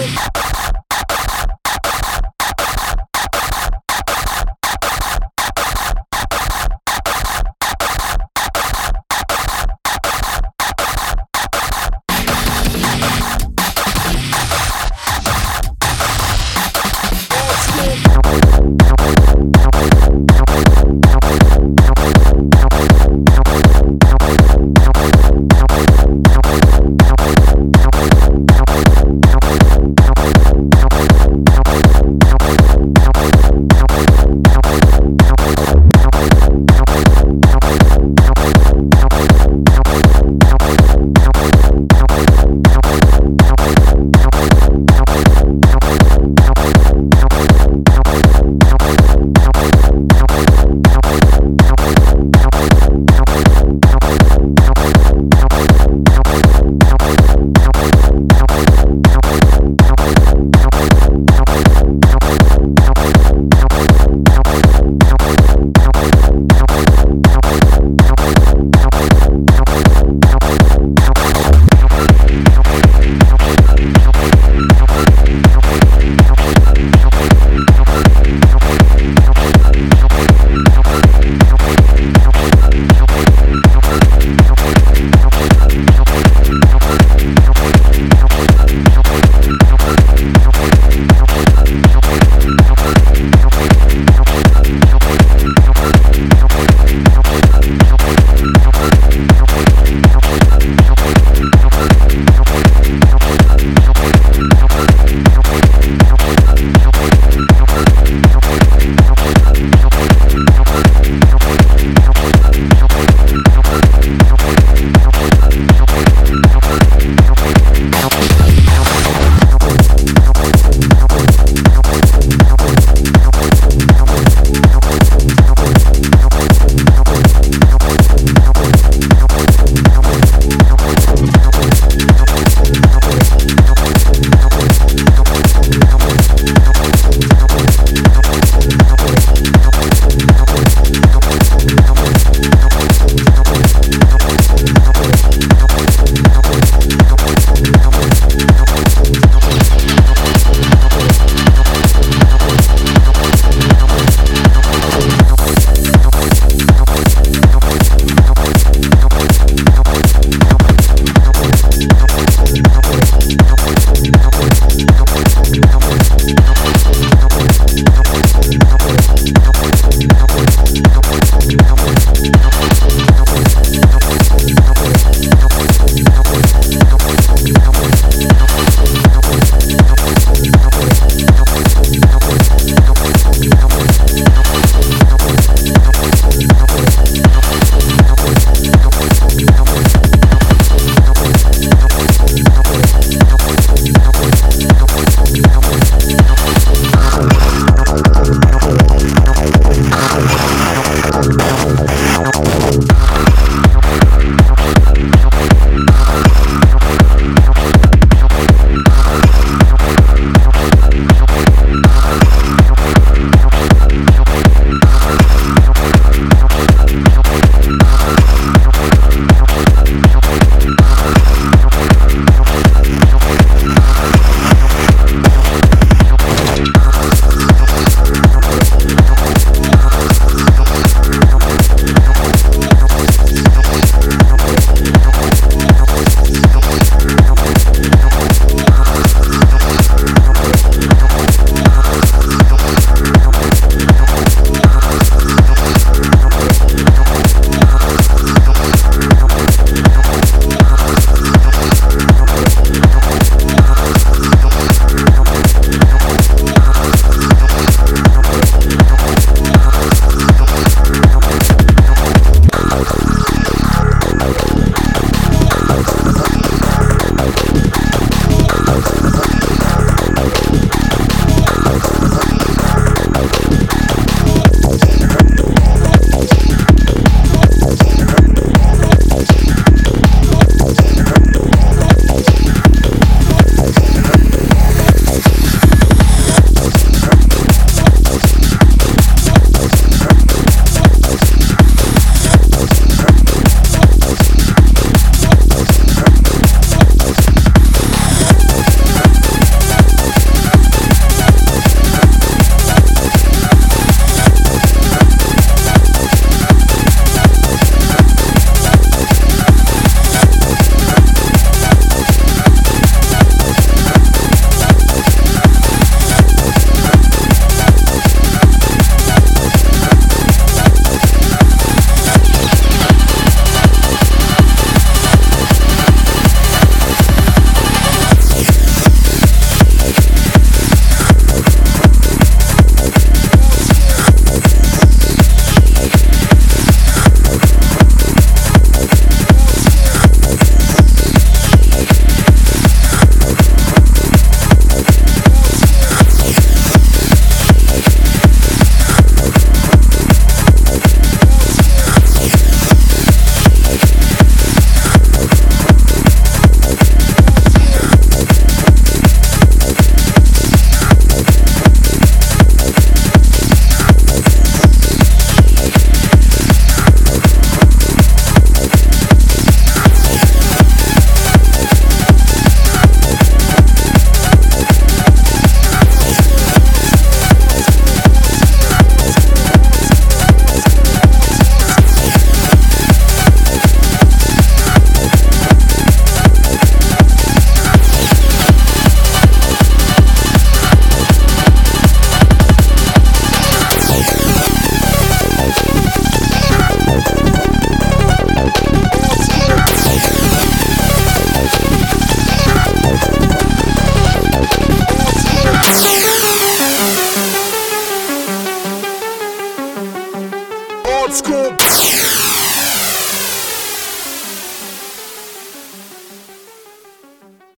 it.